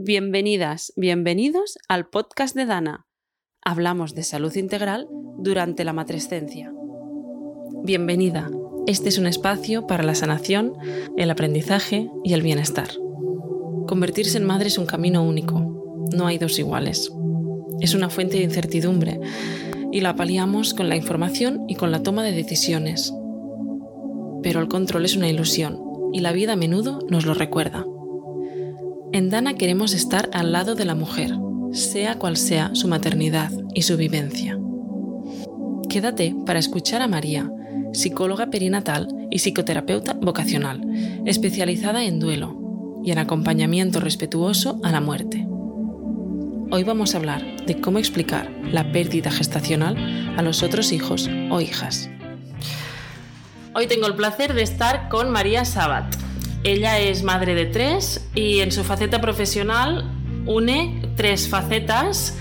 Bienvenidas, bienvenidos al podcast de Dana. Hablamos de salud integral durante la matrescencia. Bienvenida. Este es un espacio para la sanación, el aprendizaje y el bienestar. Convertirse en madre es un camino único. No hay dos iguales. Es una fuente de incertidumbre y la paliamos con la información y con la toma de decisiones. Pero el control es una ilusión y la vida a menudo nos lo recuerda. En Dana queremos estar al lado de la mujer, sea cual sea su maternidad y su vivencia. Quédate para escuchar a María, psicóloga perinatal y psicoterapeuta vocacional, especializada en duelo y en acompañamiento respetuoso a la muerte. Hoy vamos a hablar de cómo explicar la pérdida gestacional a los otros hijos o hijas. Hoy tengo el placer de estar con María Sabat. Ella es madre de tres y en su faceta profesional une tres facetas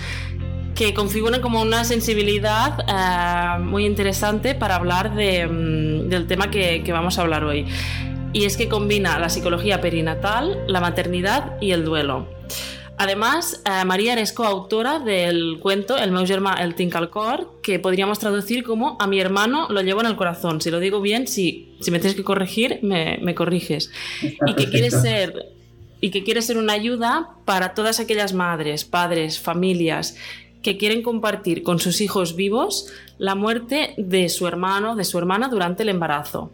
que configuran como una sensibilidad eh, muy interesante para hablar mm, del tema que, que vamos a hablar hoy. Y es que combina la psicología perinatal, la maternidad y el duelo. Además, eh, María eres coautora del cuento El meu germà el tinc al cor, que podríamos traducir como A mi hermano lo llevo en el corazón. Si lo digo bien, si, si me tienes que corregir, me, me corriges. y que quiere ser y que quiere ser una ayuda para todas aquellas madres, padres, familias que quieren compartir con sus hijos vivos la muerte de su hermano, de su hermana durante el embarazo.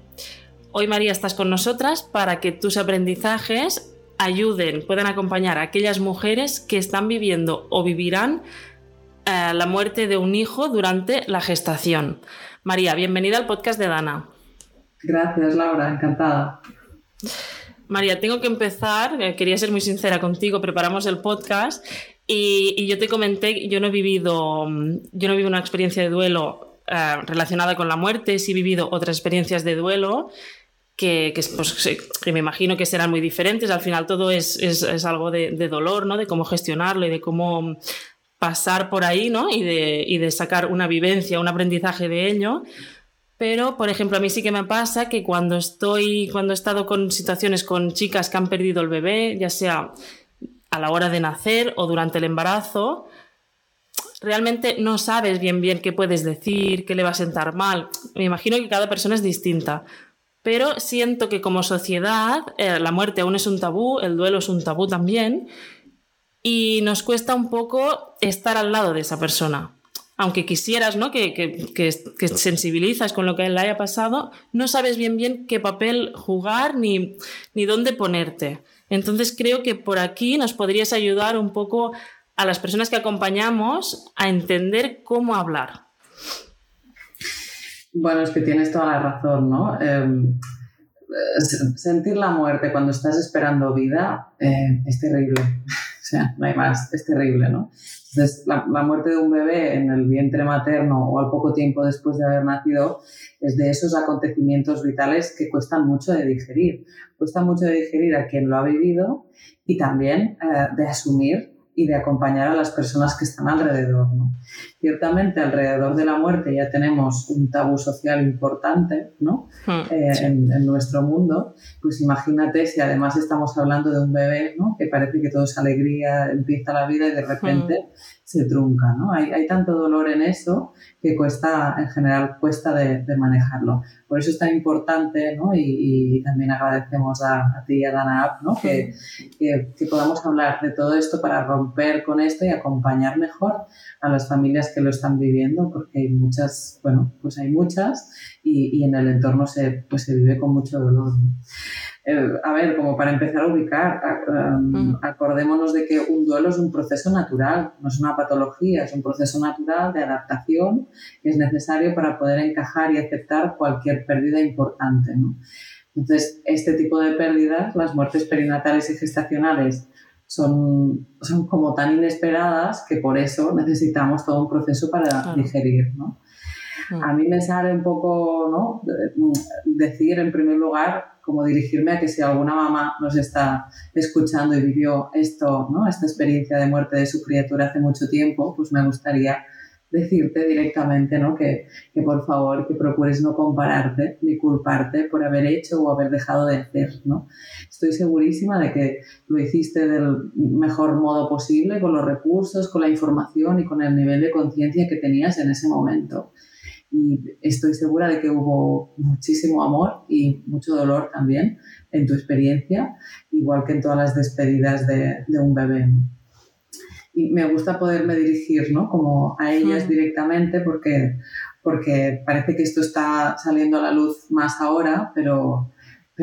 Hoy María estás con nosotras para que tus aprendizajes ayuden, puedan acompañar a aquellas mujeres que están viviendo o vivirán eh, la muerte de un hijo durante la gestación. María, bienvenida al podcast de Dana. Gracias, Laura, encantada. María, tengo que empezar, eh, quería ser muy sincera contigo, preparamos el podcast y, yo te comenté, yo no he vivido, yo no he vivido una experiencia de duelo eh, relacionada con la muerte, sí he vivido otras experiencias de duelo que, pues, que, me imagino que serán muy diferentes. Al final todo es, es, es algo de, de, dolor, ¿no? De cómo gestionarlo y de cómo pasar por ahí, ¿no? Y de, y de sacar una vivencia, un aprendizaje de ello. Pero, por ejemplo, a mí sí que me pasa que cuando estoy, cuando he estado con situaciones con chicas que han perdido el bebé, ya sea a la hora de nacer o durante el embarazo, realmente no sabes bien bien qué puedes decir, qué le va a sentar mal. Me imagino que cada persona es distinta. Pero siento que como sociedad eh, la muerte aún es un tabú, el duelo es un tabú también, y nos cuesta un poco estar al lado de esa persona. Aunque quisieras ¿no? que, que, que, sensibilizas con lo que le haya pasado, no sabes bien bien qué papel jugar ni, ni dónde ponerte. Entonces creo que por aquí nos podrías ayudar un poco a las personas que acompañamos a entender cómo hablar. Bueno, es que tienes toda la razón, ¿no? Em, sentir la muerte cuando estás esperando vida eh, es terrible. o sea, no hay más, es terrible, ¿no? Entonces, la, la, muerte de un bebé en el vientre materno o al poco tiempo después de haber nacido es de esos acontecimientos vitales que cuestan mucho de digerir. Cuesta mucho de digerir a quien lo ha vivido y también eh, de asumir y de acompañar a las personas que están alrededor. ¿no? Ciertamente alrededor de la muerte ya tenemos un tabú social importante ¿no? Hmm, eh, en, en, nuestro mundo, pues imagínate si además estamos hablando de un bebé ¿no? que parece que todo es alegría, empieza la vida y de repente... Hmm se trunca, ¿no? Hay, hay, tanto dolor en eso que cuesta, en general, cuesta de, de manejarlo. Por eso es tan importante, ¿no? Y, y también agradecemos a, a, ti y a Dana App, ¿no? Que, que, que, podamos hablar de todo esto para romper con esto y acompañar mejor a las familias que lo están viviendo, porque hay muchas, bueno, pues hay muchas y, y en el entorno se, pues se vive con mucho dolor, ¿no? Eh, a ver, como para empezar a ubicar, um, acordémonos de que un duelo es un proceso natural, no es una patología, es un proceso natural de adaptación que es necesario para poder encajar y aceptar cualquier pérdida importante. ¿no? Entonces, este tipo de pérdidas, las muertes perinatales y gestacionales, son, son como tan inesperadas que por eso necesitamos todo un proceso para claro. digerir. ¿no? A mí me sale un poco ¿no? decir, en primer lugar, como dirigirme a que si alguna mamá nos está escuchando y vivió esto, ¿no? esta experiencia de muerte de su criatura hace mucho tiempo, pues me gustaría decirte directamente, ¿no? Que, que, por favor, que procures no compararte ni culparte por haber hecho o haber dejado de hacer, ¿no? Estoy segurísima de que lo hiciste del mejor modo posible, con los recursos, con la información y con el nivel de conciencia que tenías en ese momento. Y estoy segura de que hubo muchísimo amor y mucho dolor también en tu experiencia, igual que en todas las despedidas de, de un bebé. y me gusta poderme dirigir ¿no? como a ellas directamente porque, porque parece que esto está saliendo a la luz más ahora, pero,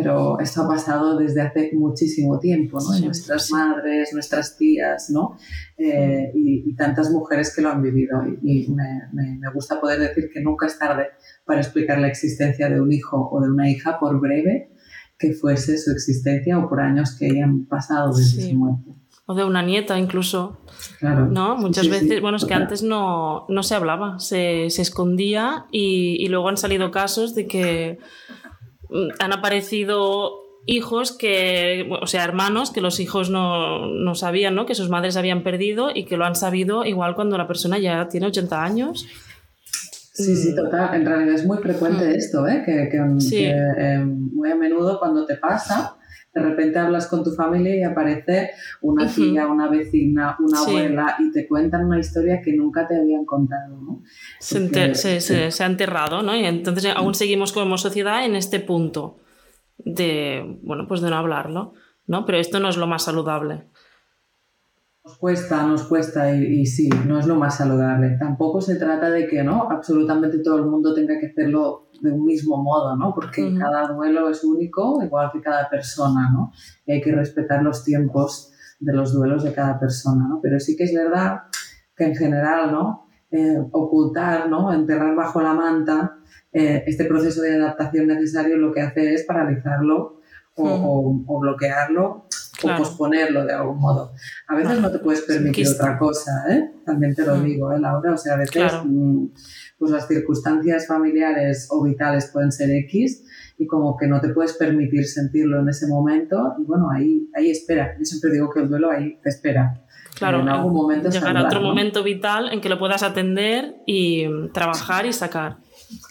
pero esto ha pasado desde hace muchísimo tiempo, ¿no? nuestras madres, nuestras tías, ¿no? Eh, y, tantas mujeres que lo han vivido. Y, me, me, gusta poder decir que nunca es tarde para explicar la existencia de un hijo o de una hija, por breve que fuese su existencia o por años que hayan pasado desde su muerte o de una nieta incluso. ¿No? Muchas veces, bueno, es que antes no, no se hablaba, se, se escondía y, y, luego han salido casos de que han aparecido hijos que, o sea, hermanos que los hijos no, no sabían, ¿no? Que sus madres habían perdido y que lo han sabido igual cuando la persona ya tiene 80 años. Sí, sí, total. En realidad es muy frecuente mm. esto, ¿eh? que, que, que eh, muy a menudo cuando te pasa, de repente hablas con tu familia y aparece una tía, una vecina, una abuela y te cuentan una historia que nunca te habían contado. ¿no? se, se, ha enterrado, ¿no? Y entonces aún seguimos como sociedad en este punto de, bueno, pues de no hablarlo, ¿no? Pero esto no es lo más saludable. Nos cuesta, nos cuesta y, sí, no es lo más saludable. Tampoco se trata de que no absolutamente todo el mundo tenga que hacerlo de un mismo modo, ¿no? Porque cada duelo es único, igual que cada persona, ¿no? Y hay que respetar los tiempos de los duelos de cada persona, ¿no? Pero sí que es verdad que en general, ¿no? Eh, ocultar, ¿no? Enterrar bajo la manta eh, este proceso de adaptación necesario lo que hace es paralizarlo o, o bloquearlo o posponerlo de algún modo. A veces no te puedes permitir otra cosa, ¿eh? También te lo mm. digo, ¿eh, Laura? O sea, a veces mm, pues las circunstancias familiares o vitales pueden ser X y como que no te puedes permitir sentirlo en ese momento y bueno, ahí, ahí espera. Yo siempre digo que el duelo ahí te espera. Claro, en algún momento llegará otro momento vital en que lo puedas atender y trabajar y sacar.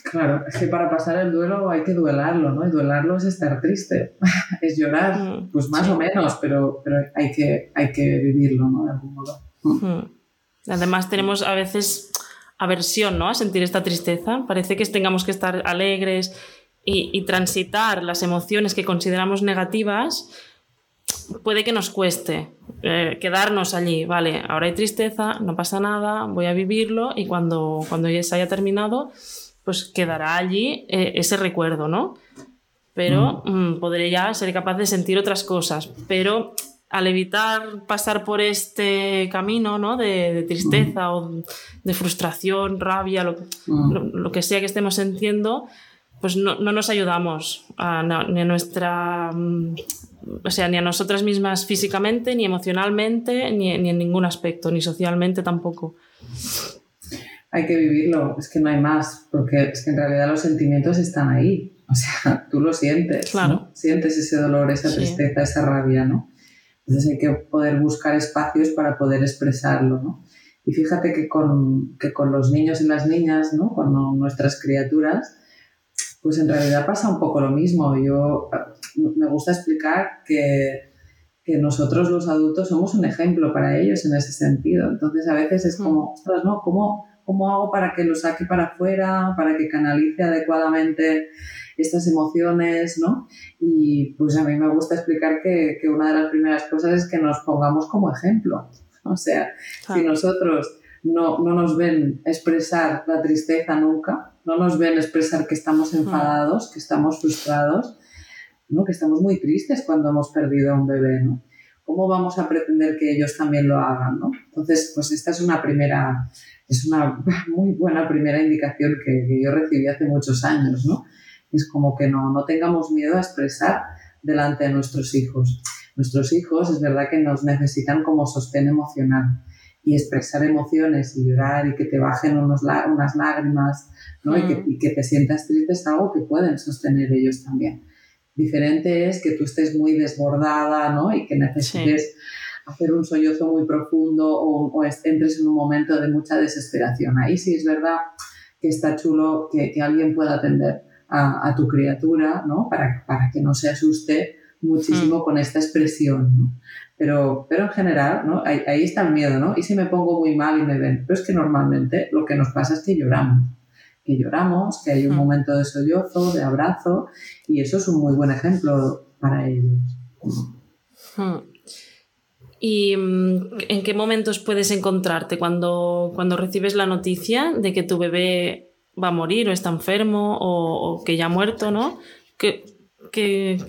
Claro, es que para pasar el duelo hay que duelarlo, ¿no? Y duelarlo es estar triste, es llorar, mm, pues más o menos, pero, pero hay, que, hay que vivirlo, ¿no? De algún modo. Mm. Además tenemos a veces aversión, ¿no? A sentir esta tristeza. Parece que tengamos que estar alegres y, transitar las emociones que consideramos negativas puede que nos cueste eh, quedarnos allí, vale, ahora hay tristeza, no pasa nada, voy a vivirlo y cuando, cuando ya se haya terminado, pues quedará allí eh, ese recuerdo, ¿no? Pero mm. Mm, podré ya ser capaz de sentir otras cosas. Pero al evitar pasar por este camino ¿no? de, tristeza o de frustración, rabia, lo, que sea que estemos sintiendo, pues no, nos ayudamos ni a nuestra. Mm, o sea, ni a nosotras mismas físicamente, ni emocionalmente, ni, ni en ningún aspecto, ni socialmente tampoco hay que vivirlo, es que no hay más, porque es que en realidad los sentimientos están ahí, o sea, tú lo sientes, claro. sientes ese dolor, esa tristeza, esa rabia, ¿no? Entonces hay que poder buscar espacios para poder expresarlo, ¿no? Y fíjate que con, que con los niños y las niñas, ¿no? Con nuestras criaturas, pues en realidad pasa un poco lo mismo. Yo me gusta explicar que, que nosotros los adultos somos un ejemplo para ellos en ese sentido. Entonces a veces es como, ostras, ¿no? ¿Cómo, ¿Cómo hago para que lo saque para afuera, para que canalice adecuadamente estas emociones, ¿no? Y pues a mí me gusta explicar que, que una de las primeras cosas es que nos pongamos como ejemplo. O sea, si nosotros no, no, nos ven expresar la tristeza nunca, no nos ven expresar que estamos enfadados, que estamos frustrados, ¿no? que estamos muy tristes cuando hemos perdido a un bebé, ¿no? ¿Cómo vamos a pretender que ellos también lo hagan? ¿no? Entonces, pues esta es una primera, es una muy buena primera indicación que, que yo recibí hace muchos años, ¿no? Es como que no, no tengamos miedo a expresar delante de nuestros hijos. Nuestros hijos es verdad que nos necesitan como sostén emocional y expresar emociones y llorar y que te bajen unos, unas lágrimas ¿no? y, que, mm. y, que, te sientas triste es algo que pueden sostener ellos también. Diferente es que tú estés muy desbordada ¿no? y que necesites hacer un sollozo muy profundo o, entres en un momento de mucha desesperación. Ahí sí es verdad que está chulo que, alguien pueda atender a, tu criatura, ¿no? Para, para, que no se asuste muchísimo mm. con esta expresión, ¿no? Pero, pero en general, ¿no? Ahí, ahí, está el miedo, ¿no? Y si me pongo muy mal y me ven, pero es que normalmente lo que nos pasa es que lloramos, que lloramos, que hay un momento de sollozo, de abrazo, y eso es un muy buen ejemplo para ellos. ¿Y mm, en qué momentos puedes encontrarte cuando, cuando recibes la noticia de que tu bebé va a morir o está enfermo o, que ya ha muerto, ¿no? ¿Qué, qué,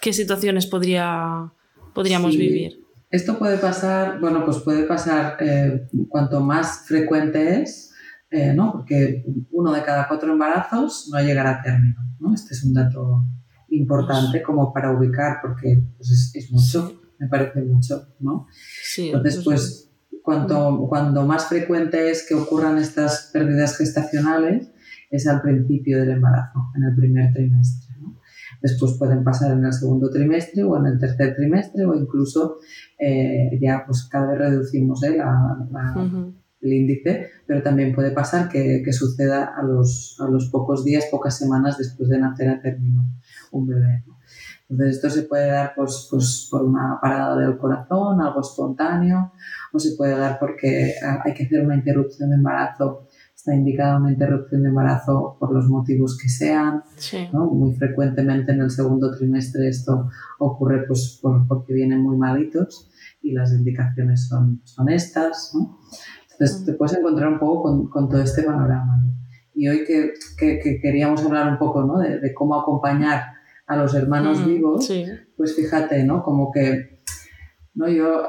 qué, situaciones podría, podríamos vivir? Esto puede pasar, bueno, pues puede pasar eh, cuanto más frecuente es, eh, ¿no? Porque uno de cada cuatro embarazos no llegará a término, ¿no? Este es un dato importante como para ubicar porque pues, es, es mucho me parece mucho, ¿no? Entonces, pues cuanto, cuando más frecuente es que ocurran estas pérdidas gestacionales es al principio del embarazo, en el primer trimestre. ¿no? Después pueden pasar en el segundo trimestre o en el tercer trimestre o incluso eh, ya pues cada vez reducimos ¿eh? El índice, pero también puede pasar que, que suceda a los, a los, pocos días, pocas semanas después de nacer a término un bebé. ¿no? Entonces, esto se puede dar pues, pues, por una parada del corazón, algo espontáneo, o se puede dar porque hay que hacer una interrupción de embarazo. Está indicada una interrupción de embarazo por los motivos que sean. Muy frecuentemente en el segundo trimestre esto ocurre pues, porque vienen muy malitos y las indicaciones son, son estas. Entonces, te puedes encontrar un poco con, con todo este panorama. Y hoy que, que, queríamos hablar un poco ¿no? de, de cómo acompañar a los hermanos mm, vivos, pues fíjate, ¿no? Como que, ¿no? Yo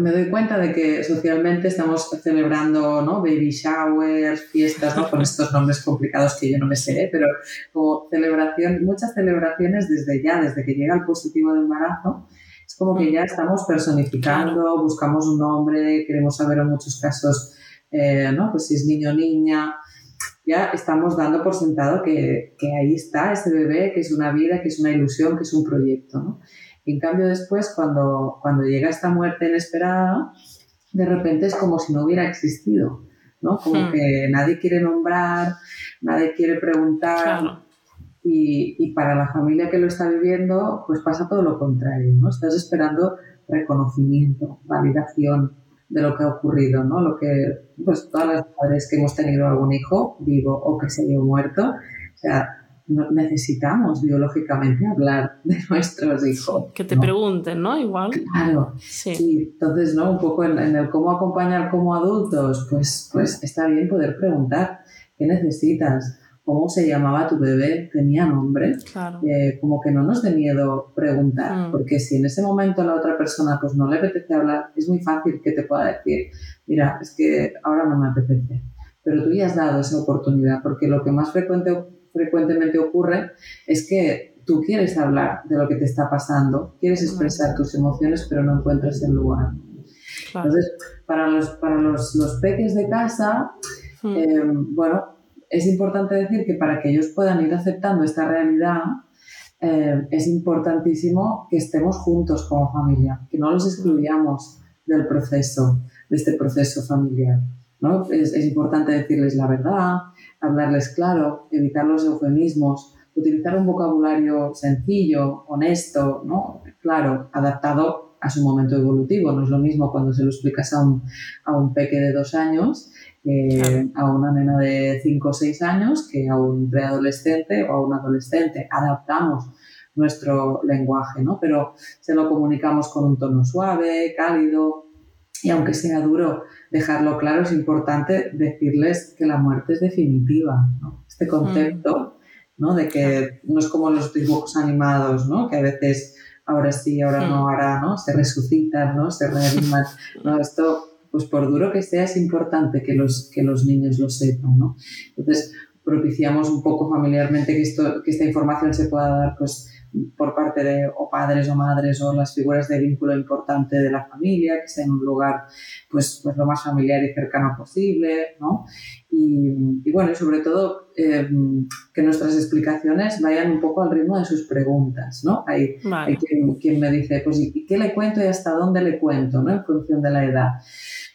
me doy cuenta de que socialmente estamos celebrando, ¿no? Baby showers, fiestas, ¿no? Con estos nombres complicados que yo no me sé, pero como celebración, muchas celebraciones desde ya, desde que llega el positivo de embarazo, es como que ya estamos personificando, buscamos un nombre, queremos saber en muchos casos, eh, ¿no? Pues si es niño o niña, ya estamos dando por sentado que, que, ahí está ese bebé, que es una vida, que es una ilusión, que es un proyecto. ¿no? en cambio después, cuando, cuando llega esta muerte inesperada, de repente es como si no hubiera existido, ¿no? Como hmm. que nadie quiere nombrar, nadie quiere preguntar. Y, y, para la familia que lo está viviendo, pues pasa todo lo contrario, ¿no? Estás esperando reconocimiento, validación, de lo que ha ocurrido, ¿no? Lo que, pues todas las padres que hemos tenido algún hijo vivo o que se haya muerto, o sea, necesitamos biológicamente hablar de nuestros hijos. Que te pregunten, ¿no? Igual. Claro. Sí. entonces, ¿no? Un poco en, en, el cómo acompañar como adultos, pues, pues está bien poder preguntar qué necesitas, cómo se llamaba tu bebé, tenía nombre, eh, como que no nos dé miedo preguntar, mm. porque si en ese momento la otra persona pues no le apetece hablar, es muy fácil que te pueda decir, mira, es que ahora no me apetece, pero tú ya has dado esa oportunidad, porque lo que más frecuente, frecuentemente ocurre es que tú quieres hablar de lo que te está pasando, quieres expresar tus emociones, pero no encuentras el lugar. Entonces, para los, para los, los peques de casa, mm. eh, bueno, es importante decir que para que ellos puedan ir aceptando esta realidad, eh, es importantísimo que estemos juntos como familia, que no los excluyamos del proceso, de este proceso familiar. ¿no? Es, importante decirles la verdad, hablarles claro, evitar los eufemismos, utilizar un vocabulario sencillo, honesto, claro, adaptado a su momento evolutivo. No es lo mismo cuando se lo explicas a un, a un peque de dos años a una nena de 5 o 6 años que a un preadolescente o a un adolescente. Adaptamos nuestro lenguaje, ¿no? Pero se lo comunicamos con un tono suave, cálido, y aunque sea duro dejarlo claro, es importante decirles que la muerte es definitiva, ¿no? Este mm. concepto, ¿no? De que no es como los dibujos animados, ¿no? Que a veces ahora sí, ahora no, mm. ahora no, se resucitan, ¿no? Se reaniman. No, esto pues por duro que sea, es importante que los, que los niños lo sepan, ¿no? Entonces, propiciamos un poco familiarmente que, esto, que esta información se pueda dar pues, por parte de o padres o madres o las figuras de vínculo importante de la familia, que sea en un lugar pues, pues lo más familiar y cercano posible, ¿no? Y, bueno, y sobre todo eh, que nuestras explicaciones vayan un poco al ritmo de sus preguntas, ¿no? Hay, hay quien, me dice, pues ¿y qué le cuento y hasta dónde le cuento, ¿no? En función de la edad.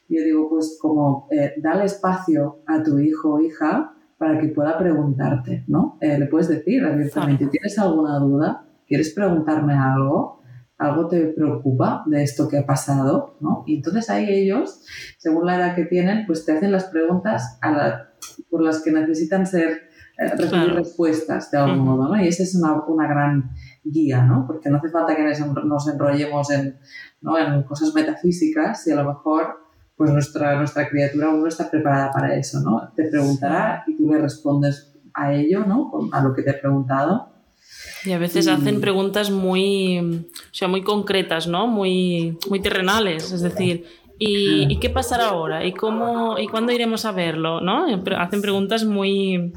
Yo digo, pues como eh, dale espacio a tu hijo o hija para que pueda preguntarte, ¿no? Eh, le puedes decir abiertamente, ¿tienes alguna duda? ¿Quieres preguntarme algo? ¿Algo te preocupa de esto que ha pasado? ¿no? Y entonces ahí ellos, según la edad que tienen, pues te hacen las preguntas por las que necesitan ser eh, respuestas de algún modo, ¿no? Y esa es una, una, gran guía, ¿no? Porque no hace falta que nos enrollemos en, ¿no? en cosas metafísicas y a lo mejor pues nuestra, nuestra criatura aún no está preparada para eso, ¿no? Te preguntará y tú le respondes a ello, ¿no? A lo que te ha preguntado. Y a veces hacen preguntas muy, o sea, muy concretas, ¿no? Muy, muy terrenales, es decir, ¿y, ¿y qué pasará ahora? ¿Y cómo y cuándo iremos a verlo? ¿no? Hacen preguntas muy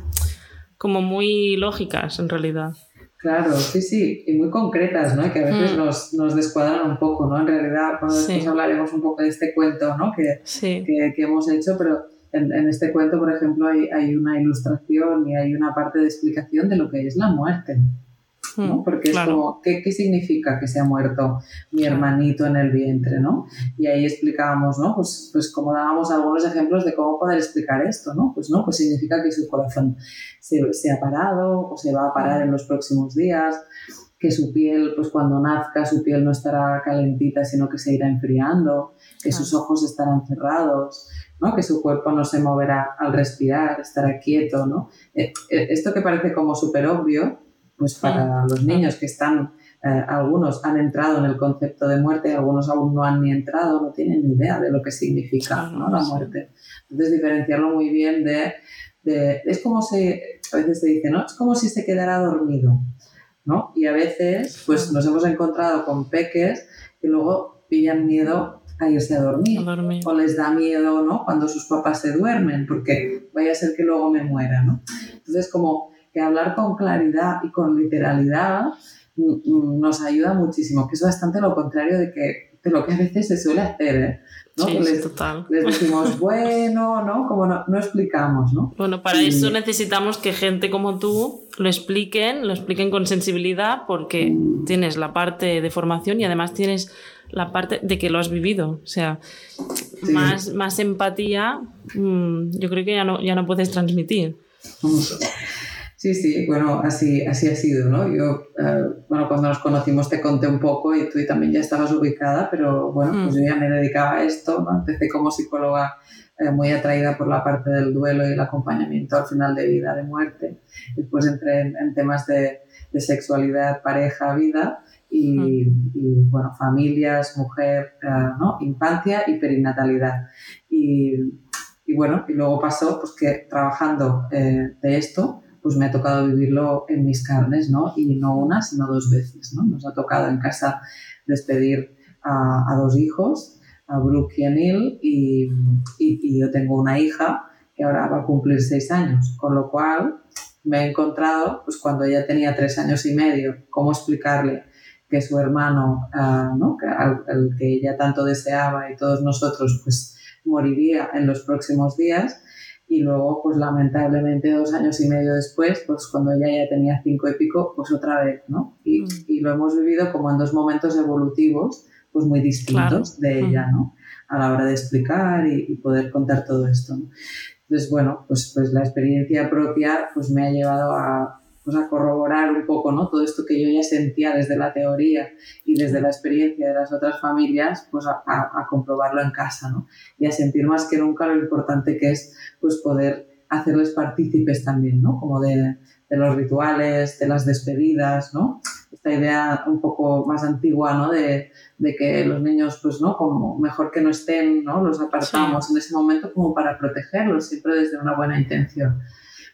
como muy lógicas en realidad. Claro, sí, sí, y muy concretas, ¿no? que a veces mm. nos, nos, descuadran un poco, ¿no? En realidad, cuando después hablaremos un poco de este cuento, ¿no? Que, que, que, hemos hecho, pero en, en, este cuento, por ejemplo, hay, hay, una ilustración y hay una parte de explicación de lo que es la muerte. ¿no? Mm, Porque es como, ¿qué, ¿qué, significa que se ha muerto mi hermanito en el vientre, ¿no? Y ahí explicábamos, ¿no? Pues, pues como dábamos algunos ejemplos de cómo poder explicar esto, ¿no? Pues no, pues significa que su corazón se, se ha parado o se va a parar en los próximos días, que su piel, pues cuando nazca, su piel no estará calentita, sino que se irá enfriando, que sus ojos estarán cerrados, ¿no? que su cuerpo no se moverá al respirar, estará quieto. ¿no? Eh, eh, esto que parece como súper obvio, pues para los niños que están, eh, algunos han entrado en el concepto de muerte, algunos aún no han ni entrado, no tienen ni idea de lo que significa ¿no? la muerte. Entonces, diferenciarlo muy bien de, de, es como si, a veces se dice, ¿no? Es como si se quedara dormido, ¿no? Y a veces, pues nos hemos encontrado con peques que luego pillan miedo a irse a dormir, o les da miedo, ¿no? Cuando sus papás se duermen, porque vaya a ser que luego me muera, ¿no? Entonces, como que hablar con claridad y con literalidad mm, mm, nos ayuda muchísimo, que es bastante lo contrario de, que, de lo que a veces se suele hacer, ¿eh? ¿no? Sí, les, total. les, decimos, bueno, ¿no? Como no, no explicamos, ¿no? Bueno, para eso necesitamos que gente como tú lo expliquen, lo expliquen con sensibilidad, porque mm. tienes la parte de formación y además tienes la parte de que lo has vivido. O sea, más, más empatía, yo creo que ya no, ya no puedes transmitir. Sí, sí, bueno, así, así ha sido, ¿no? Yo, eh, bueno, cuando nos conocimos te conté un poco y tú también ya estabas ubicada, pero bueno, pues mm. yo ya me dedicaba a esto, ¿no? Empecé como psicóloga eh, muy atraída por la parte del duelo y el acompañamiento al final de vida, de muerte. Después entré en, temas de, de, sexualidad, pareja, vida y, y bueno, familias, mujer, eh, ¿no? Infancia y perinatalidad. Y, y, bueno, y luego pasó pues que trabajando de esto, pues me ha tocado vivirlo en mis carnes, ¿no? Y no una, sino dos veces, ¿no? Nos ha tocado en casa despedir a, dos hijos, a Brooke y a Neil, y, y, yo tengo una hija que ahora va a cumplir seis años, con lo cual me he encontrado, pues cuando ella tenía tres años y medio, cómo explicarle que su hermano, uh, ¿no? que, el que ella tanto deseaba y todos nosotros, pues moriría en los próximos días y luego, pues lamentablemente dos años y medio después, pues cuando ella ya tenía cinco y pico, pues otra vez, ¿no? Y, mm. y lo hemos vivido como en dos momentos evolutivos, pues muy distintos de ella, ¿no? A la hora de explicar y, y poder contar todo esto, ¿no? Entonces, bueno, pues, pues la experiencia propia pues me ha llevado a, pues a corroborar un poco ¿no? todo esto que yo ya sentía desde la teoría y desde la experiencia de las otras familias, pues a, a, comprobarlo en casa ¿no? y a sentir más que nunca lo importante que es pues poder hacerles partícipes también, ¿no? como de, de los rituales, de las despedidas, ¿no? esta idea un poco más antigua ¿no? de, de que los niños, pues no, como mejor que no estén, ¿no? los apartamos en ese momento como para protegerlos, siempre desde una buena intención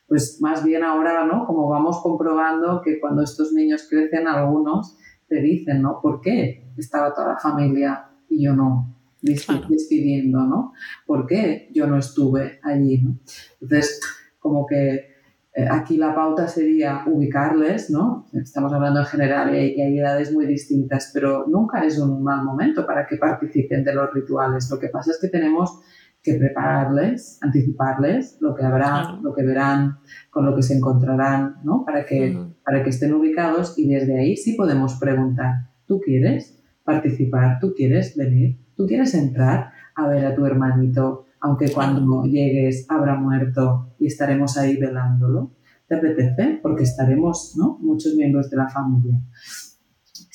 pues más bien ahora, ¿no? Como vamos comprobando que cuando estos niños crecen, algunos te dicen, ¿no? ¿Por qué estaba toda la familia y yo no? Despidiendo, ¿no? ¿Por qué yo no estuve allí, ¿no? Entonces, como que eh, aquí la pauta sería ubicarles, ¿no? Estamos hablando en general y hay, edades muy distintas, pero nunca es un mal momento para que participen de los rituales. Lo que pasa es que tenemos que prepararles, anticiparles lo que habrá, lo que verán, con lo que se encontrarán, ¿no? Para que, para que estén ubicados y desde ahí sí podemos preguntar, ¿tú quieres participar? ¿Tú quieres venir? ¿Tú quieres entrar a ver a tu hermanito aunque cuando llegues habrá muerto y estaremos ahí velándolo. ¿Te apetece? Porque estaremos, ¿no? Muchos miembros de la familia.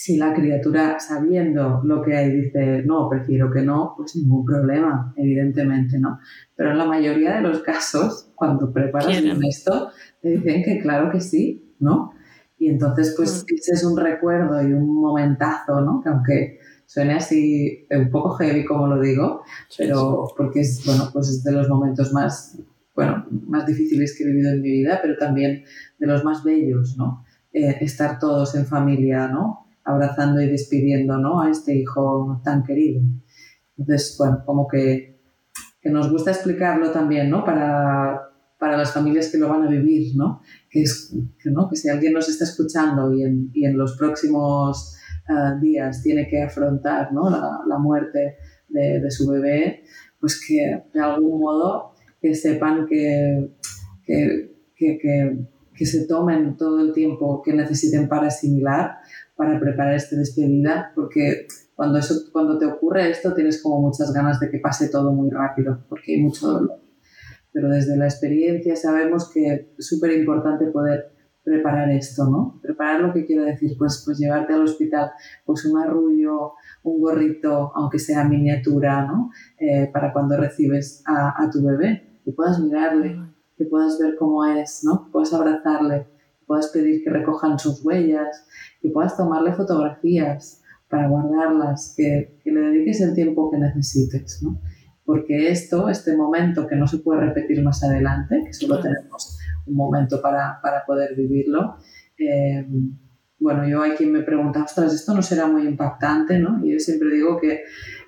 Si la criatura, sabiendo lo que hay, dice, no, prefiero que no, pues ningún problema, evidentemente, ¿no? Pero en la mayoría de los casos, cuando preparas esto, te dicen que claro que sí, ¿no? Y entonces, pues, mm. ese es un recuerdo y un momentazo, ¿no? Que aunque Suena así un poco heavy como lo digo, pero porque es, bueno, pues es de los momentos más, bueno, más difíciles que he vivido en mi vida, pero también de los más bellos, ¿no? Eh, estar todos en familia, ¿no? Abrazando y despidiendo, ¿no? A este hijo tan querido. Entonces, bueno, como que, que nos gusta explicarlo también, ¿no? Para, para las familias que lo van a vivir, ¿no? Que, es, que, ¿no? que si alguien nos está escuchando y en, y en los próximos días tiene que afrontar ¿no? la, muerte de, su bebé, pues que de algún modo que sepan que, que, que, se tomen todo el tiempo que necesiten para asimilar, para preparar esta despedida, porque cuando, eso, cuando te ocurre esto tienes como muchas ganas de que pase todo muy rápido, porque hay mucho dolor. Pero desde la experiencia sabemos que es súper importante poder preparar esto, ¿no? Preparar lo que quiero decir, pues, pues llevarte al hospital, pues un arrullo, un gorrito, aunque sea miniatura, ¿no? Eh, para cuando recibes a, tu bebé, que puedas mirarle, que puedas ver cómo es, ¿no? Que puedas abrazarle, que puedas pedir que recojan sus huellas, que puedas tomarle fotografías para guardarlas, que, que le dediques el tiempo que necesites, ¿no? Porque esto, este momento que no se puede repetir más adelante, que solo tenemos un momento para, para poder vivirlo. Eh, bueno, yo hay quien me pregunta, ostras, esto no será muy impactante, ¿no? Y yo siempre digo que,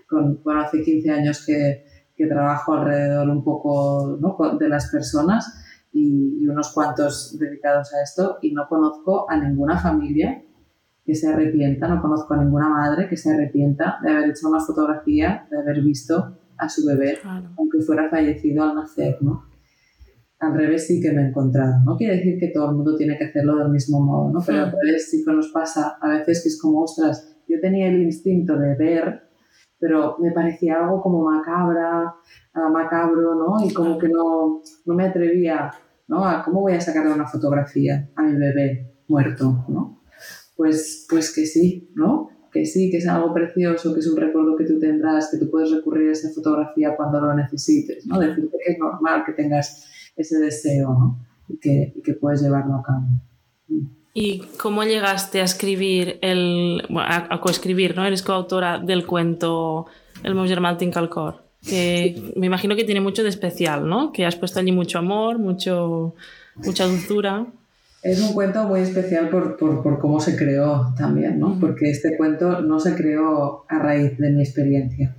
con, bueno, hace 15 años que, que trabajo alrededor un poco ¿no? de las personas y, y, unos cuantos dedicados a esto y no conozco a ninguna familia que se arrepienta, no conozco a ninguna madre que se arrepienta de haber hecho una fotografía, de haber visto a su bebé, aunque fuera fallecido al nacer, ¿no? al revés sí que me he encontrado. No quiere decir que todo el mundo tiene que hacerlo del mismo modo, ¿no? Pero al revés sí que nos pasa a veces que es como, ostras, yo tenía el instinto de ver, pero me parecía algo como macabra, macabro, ¿no? Y como que no, no me atrevía, ¿no? A cómo voy a sacarle una fotografía a mi bebé muerto, ¿no? Pues, pues que sí, ¿no? Que sí, que es algo precioso, que es un recuerdo que tú tendrás, que tú puedes recurrir a esa fotografía cuando lo necesites, ¿no? Decirte que es normal que tengas ese deseo ¿no? y, que, que puedes llevarlo a cabo. ¿Y cómo llegaste a escribir, el, a, coescribir, ¿no? Eres coautora del cuento El meu germà Calcor, que me imagino que tiene mucho de especial, ¿no? Que has puesto allí mucho amor, mucho, mucha dulzura. Es un cuento muy especial por, por, por cómo se creó también, ¿no? Porque este cuento no se creó a raíz de mi experiencia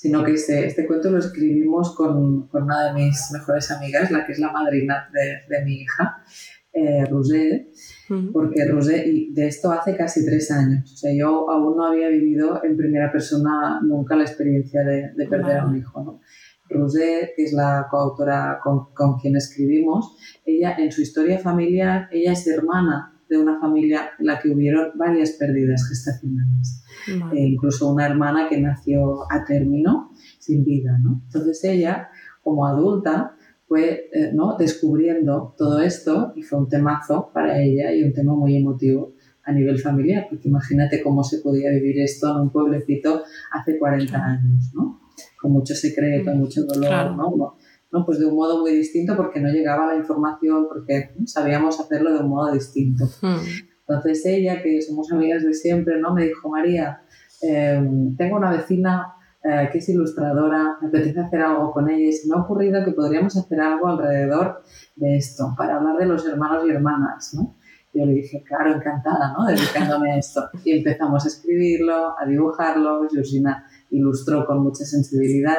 sino que este, este cuento lo escribimos con, con, una de mis mejores amigas, la que es la madrina de, de mi hija, eh, Porque Rosé, y de esto hace casi tres años, o sea, yo aún no había vivido en primera persona nunca la experiencia de, de perder a un hijo, ¿no? Rosé, que es la coautora con, con, quien escribimos, ella en su historia familiar, ella es hermana de una familia en la que hubieron varias pérdidas gestacionales. E incluso una hermana que nació a término, sin vida. ¿no? Entonces ella, como adulta, fue eh, ¿no? descubriendo todo esto y fue un temazo para ella y un tema muy emotivo a nivel familiar, porque imagínate cómo se podía vivir esto en un pueblecito hace 40 años, ¿no? con mucho secreto, mm. mucho dolor, ¿no? ¿no? Pues de un modo muy distinto porque no llegaba la información, porque sabíamos hacerlo de un modo distinto. Hmm. Entonces ella, que somos amigas de siempre, ¿no? Me dijo, María, em, tengo una vecina eh, que es ilustradora, me apetece hacer algo con ella y se me ha ocurrido que podríamos hacer algo alrededor de esto, para hablar de los hermanos y hermanas, ¿no? Yo le dije, claro, encantada, ¿no? Dedicándome a esto. Y empezamos a escribirlo, a dibujarlo, Georgina ilustró con mucha sensibilidad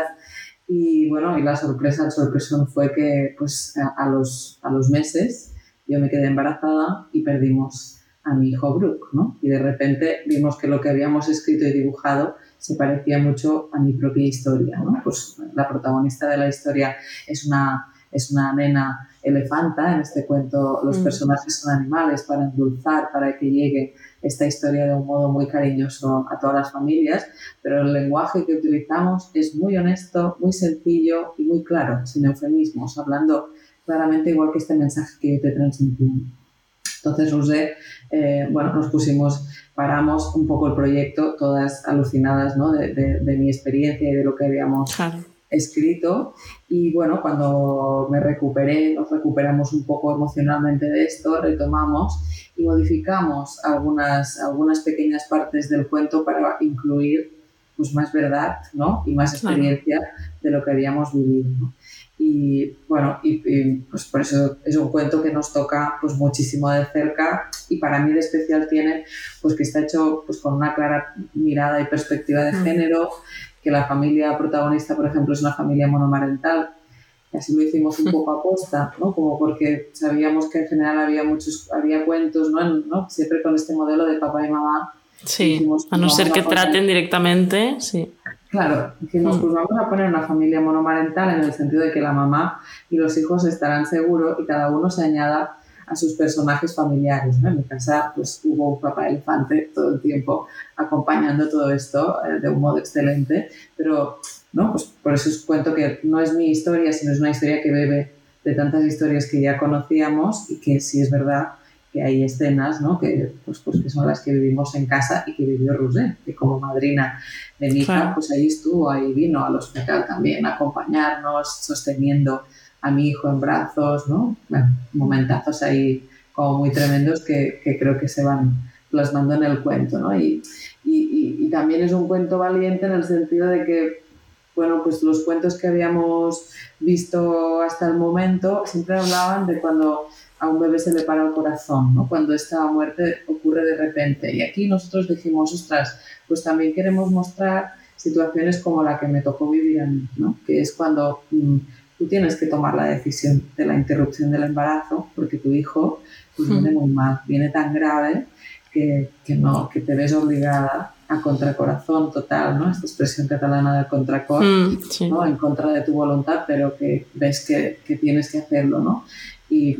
y bueno, y la sorpresa, el sorpresón fue que pues a, los, a los meses yo me quedé embarazada y perdimos a mi hijo Brooke, ¿no? Y de repente vimos que lo que habíamos escrito y dibujado se parecía mucho a mi propia historia, ¿no? Pues la protagonista de la historia es una, es una nena elefanta, en este cuento los mm. personajes son animales para endulzar, para que llegue esta historia de un modo muy cariñoso a todas las familias, pero el lenguaje que utilizamos es muy honesto, muy sencillo y muy claro, sin eufemismos, hablando claramente igual que este mensaje que te transmití. Entonces, Rosé, eh, bueno, nos pusimos, paramos un poco el proyecto, todas alucinadas ¿no? de, de, mi experiencia y de lo que habíamos escrito. Y bueno, cuando me recuperé, nos recuperamos un poco emocionalmente de esto, retomamos y modificamos algunas, algunas pequeñas partes del cuento para incluir pues, más verdad ¿no? y más experiencia de lo que habíamos vivido. Y bueno, y, pues por eso es un cuento que nos toca pues muchísimo de cerca y para mí de especial tiene pues que está hecho pues con una clara mirada y perspectiva de mm. género, que la familia protagonista, por ejemplo, es una familia monomarental. Y así lo hicimos un poco a posta, ¿no? Como porque sabíamos que en general había muchos, había cuentos, ¿no? ¿no? Siempre con este modelo de papá y mamá. Sí, a no ser que traten directamente, sí. Claro, dijimos, mm. pues vamos a poner una familia monomarental en el sentido de que la mamá y los hijos estarán seguros y cada uno se añada a sus personajes familiares. En mi casa pues, hubo un papá elefante todo el tiempo acompañando todo esto eh, de un modo excelente, pero ¿no? pues por eso os cuento que no es mi historia, sino es una historia que bebe de tantas historias que ya conocíamos y que sí es verdad que hay escenas ¿no? que, pues, pues, que son las que vivimos en casa y que vivió Rosé, que como madrina de mi hija, pues ahí estuvo, ahí vino al hospital también a acompañarnos, sosteniendo a mi hijo en brazos, ¿no? Bueno, momentazos ahí como muy tremendos que, que creo que se van plasmando en el cuento, ¿no? Y, y, y, también es un cuento valiente en el sentido de que, bueno, pues los cuentos que habíamos visto hasta el momento siempre hablaban de cuando a un bebé se le para el corazón, ¿no? Cuando esta muerte ocurre de repente. Y aquí nosotros dijimos, ostras, pues también queremos mostrar situaciones como la que me tocó vivir a mí, ¿no? Que es cuando mm, tú tienes que tomar la decisión de la interrupción del embarazo porque tu hijo pues, viene muy mal, viene tan grave que, que, no, que te ves obligada a contracorazón total, ¿no? Esta expresión catalana de contracor, mm, ¿no? En contra de tu voluntad, pero que ves que, que tienes que hacerlo, ¿no? y,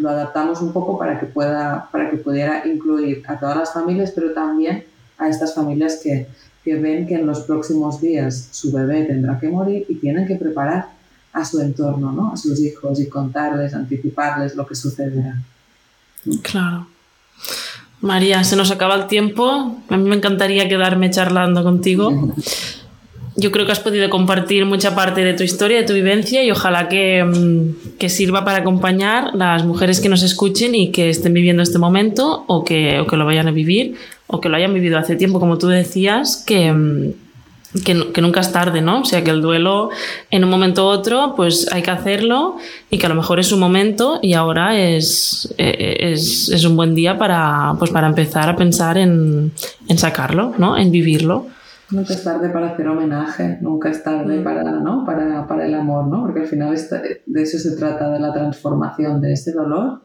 lo adaptamos un poco para que, pueda, para que pudiera incluir a todas las familias, pero también a estas familias que, que ven que en los próximos días su bebé tendrá que morir y tienen que preparar a su entorno, ¿no? a sus hijos y contarles, anticiparles lo que sucederá. Claro. María, se nos acaba el tiempo. A mí me encantaría quedarme charlando contigo. yo creo que has podido compartir mucha parte de tu historia, de tu vivencia y ojalá que, mm, que, sirva para acompañar las mujeres que nos escuchen y que estén viviendo este momento o que, o que lo vayan a vivir o que lo hayan vivido hace tiempo, como tú decías, que, mm, que, que, nunca es tarde, ¿no? O sea, que el duelo en un momento u otro, pues hay que hacerlo y que a lo mejor es un momento y ahora es, es, es un buen día para, pues para empezar a pensar en, en sacarlo, ¿no? En vivirlo. Nunca es tarde para hacer homenaje, nunca es tarde mm. para, ¿no? para, para el amor, ¿no? porque al final de eso se trata, de la transformación de ese dolor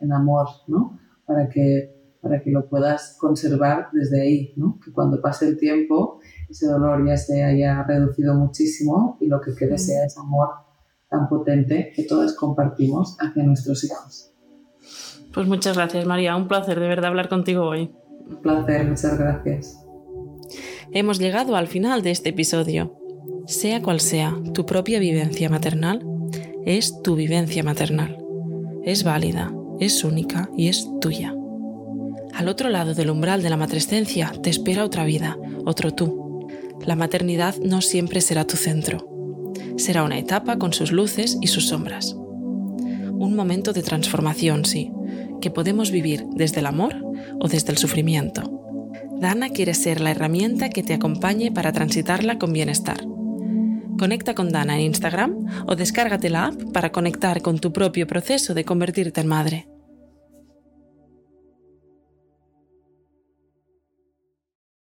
en amor, ¿no? para, que, para que lo puedas conservar desde ahí, ¿no? que cuando pase el tiempo ese dolor ya se haya reducido muchísimo y lo que quede sea ese amor tan potente que todos compartimos hacia nuestros hijos. Pues muchas gracias María, un placer de verdad hablar contigo hoy. Un placer, muchas gracias hemos llegado al final de este episodio. Sea cual sea tu propia vivencia maternal, es tu vivencia maternal. Es válida, es única y es tuya. Al otro lado del umbral de la matrescencia te espera otra vida, otro tú. La maternidad no siempre será tu centro. Será una etapa con sus luces y sus sombras. Un momento de transformación, sí, que podemos vivir desde el amor o desde el sufrimiento Dana quiere ser la herramienta que te acompañe para transitarla con bienestar. Conecta con Dana en Instagram o descárgate la app para conectar con tu propio proceso de convertirte en madre.